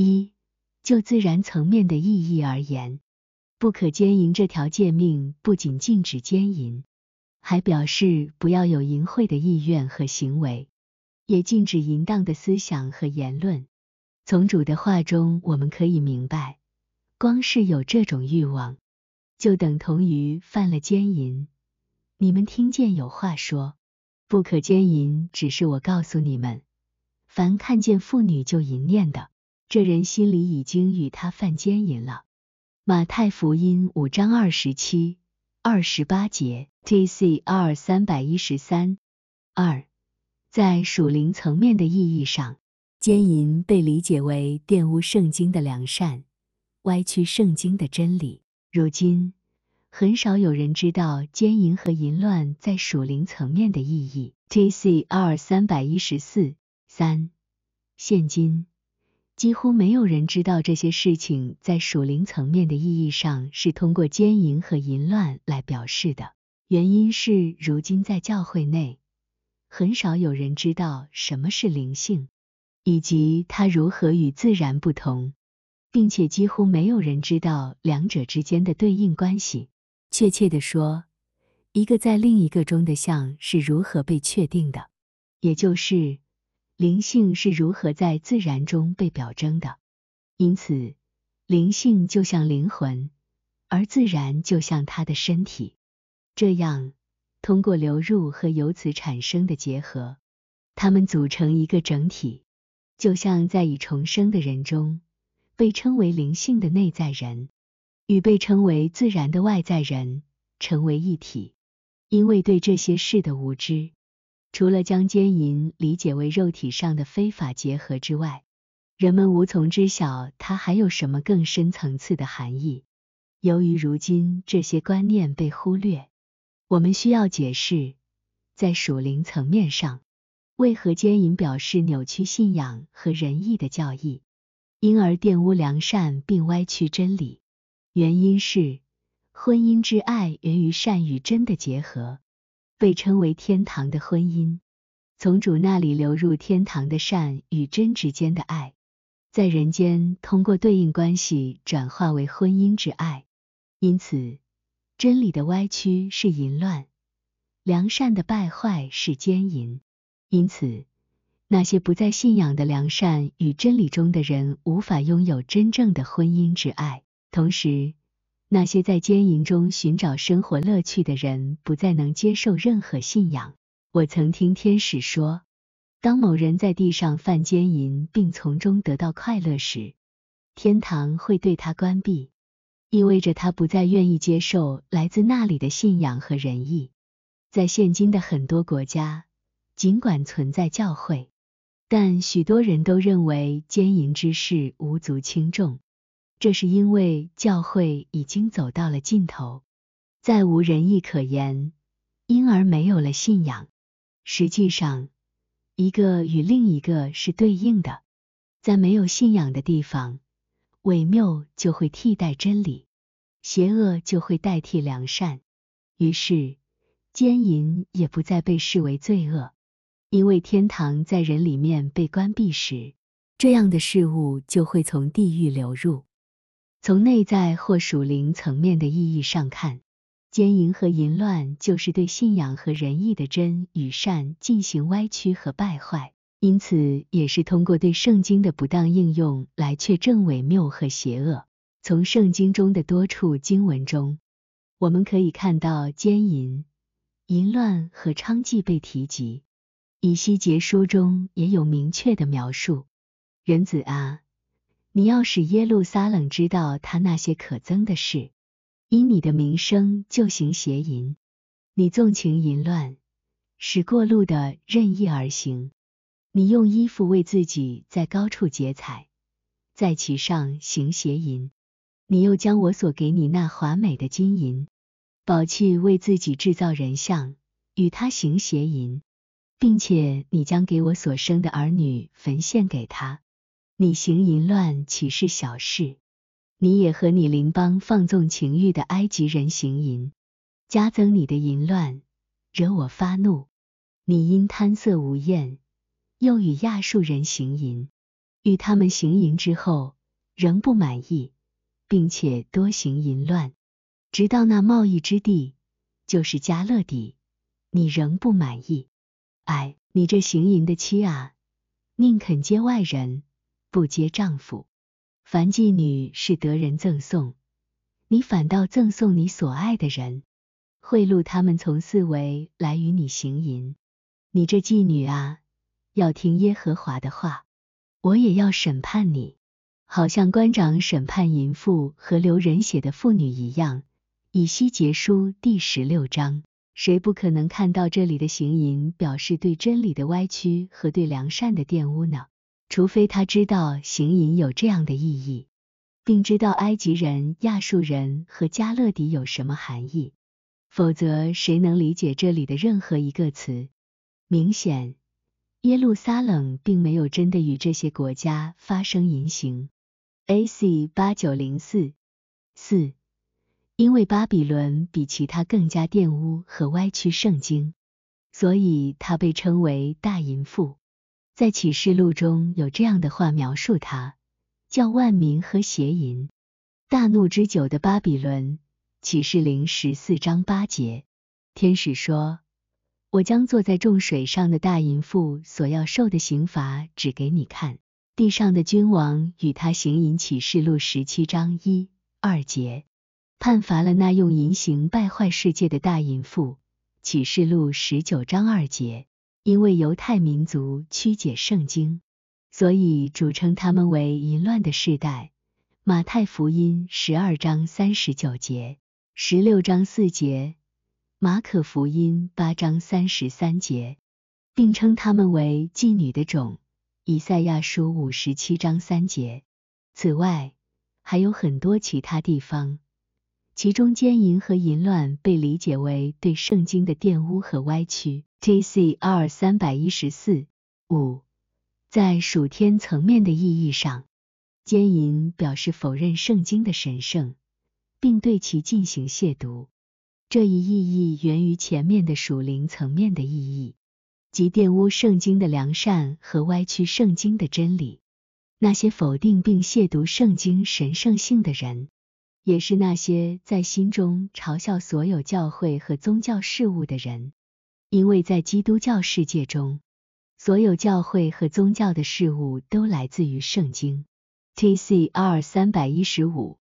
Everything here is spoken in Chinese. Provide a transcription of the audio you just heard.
一，就自然层面的意义而言，不可奸淫这条诫命不仅禁止奸淫，还表示不要有淫秽的意愿和行为，也禁止淫荡的思想和言论。从主的话中，我们可以明白，光是有这种欲望，就等同于犯了奸淫。你们听见有话说，不可奸淫，只是我告诉你们，凡看见妇女就淫念的，这人心里已经与他犯奸淫了。马太福音五章二十七、二十八节，T.C.R. 三百一十三二，在属灵层面的意义上。奸淫被理解为玷污圣经的良善，歪曲圣经的真理。如今，很少有人知道奸淫和淫乱在属灵层面的意义。T.C.R. 三百一十四三，现今几乎没有人知道这些事情在属灵层面的意义上是通过奸淫和淫乱来表示的。原因是，如今在教会内，很少有人知道什么是灵性。以及它如何与自然不同，并且几乎没有人知道两者之间的对应关系。确切的说，一个在另一个中的像是如何被确定的，也就是灵性是如何在自然中被表征的。因此，灵性就像灵魂，而自然就像它的身体。这样，通过流入和由此产生的结合，它们组成一个整体。就像在已重生的人中，被称为灵性的内在人与被称为自然的外在人成为一体。因为对这些事的无知，除了将奸淫理解为肉体上的非法结合之外，人们无从知晓它还有什么更深层次的含义。由于如今这些观念被忽略，我们需要解释，在属灵层面上。为何奸淫表示扭曲信仰和仁义的教义，因而玷污良善并歪曲真理？原因是婚姻之爱源于善与真的结合，被称为天堂的婚姻。从主那里流入天堂的善与真之间的爱，在人间通过对应关系转化为婚姻之爱。因此，真理的歪曲是淫乱，良善的败坏是奸淫。因此，那些不在信仰的良善与真理中的人，无法拥有真正的婚姻之爱。同时，那些在奸淫中寻找生活乐趣的人，不再能接受任何信仰。我曾听天使说，当某人在地上犯奸淫，并从中得到快乐时，天堂会对他关闭，意味着他不再愿意接受来自那里的信仰和仁义。在现今的很多国家。尽管存在教会，但许多人都认为奸淫之事无足轻重。这是因为教会已经走到了尽头，再无仁义可言，因而没有了信仰。实际上，一个与另一个是对应的。在没有信仰的地方，伪谬就会替代真理，邪恶就会代替良善，于是奸淫也不再被视为罪恶。因为天堂在人里面被关闭时，这样的事物就会从地狱流入。从内在或属灵层面的意义上看，奸淫和淫乱就是对信仰和仁义的真与善进行歪曲和败坏，因此也是通过对圣经的不当应用来确证伪谬和邪恶。从圣经中的多处经文中，我们可以看到奸淫、淫乱和娼妓被提及。以西结书中也有明确的描述：人子啊，你要使耶路撒冷知道他那些可憎的事，因你的名声就行邪淫，你纵情淫乱，使过路的任意而行。你用衣服为自己在高处结彩，在其上行邪淫。你又将我所给你那华美的金银宝器为自己制造人像，与他行邪淫。并且你将给我所生的儿女焚献给他，你行淫乱岂是小事？你也和你邻邦放纵情欲的埃及人行淫，加增你的淫乱，惹我发怒。你因贪色无厌，又与亚述人行淫，与他们行淫之后，仍不满意，并且多行淫乱，直到那贸易之地，就是加勒底，你仍不满意。哎，你这行淫的妻啊，宁肯接外人，不接丈夫。凡妓女是得人赠送，你反倒赠送你所爱的人，贿赂他们从四围来与你行淫。你这妓女啊，要听耶和华的话。我也要审判你，好像官长审判淫妇和流人血的妇女一样。以西结书第十六章，谁不可能看到这里的行淫表示对真理的歪曲和对良善的玷污呢？除非他知道行淫有这样的意义，并知道埃及人、亚述人和加勒底有什么含义，否则谁能理解这里的任何一个词？明显。耶路撒冷并没有真的与这些国家发生淫行。A.C. 八九零四四，因为巴比伦比其他更加玷污和歪曲圣经，所以他被称为大淫妇。在启示录中有这样的话描述他，叫万民喝邪淫。大怒之久的巴比伦。启示灵十四章八节，天使说。我将坐在众水上的大淫妇所要受的刑罚指给你看。地上的君王与他行淫，启示录十七章一二节，判罚了那用淫行败坏世界的大淫妇。启示录十九章二节，因为犹太民族曲解圣经，所以主称他们为淫乱的世代。马太福音十二章三十九节，十六章四节。马可福音八章三十三节，并称他们为妓女的种。以赛亚书五十七章三节。此外，还有很多其他地方，其中奸淫和淫乱被理解为对圣经的玷污和歪曲。T.C.R. 三百一十四五，在属天层面的意义上，奸淫表示否认圣经的神圣，并对其进行亵渎。这一意义源于前面的属灵层面的意义，即玷污圣经的良善和歪曲圣经的真理。那些否定并亵渎圣经神圣性的人，也是那些在心中嘲笑所有教会和宗教事物的人，因为在基督教世界中，所有教会和宗教的事物都来自于圣经。T.C.R. 三百一十五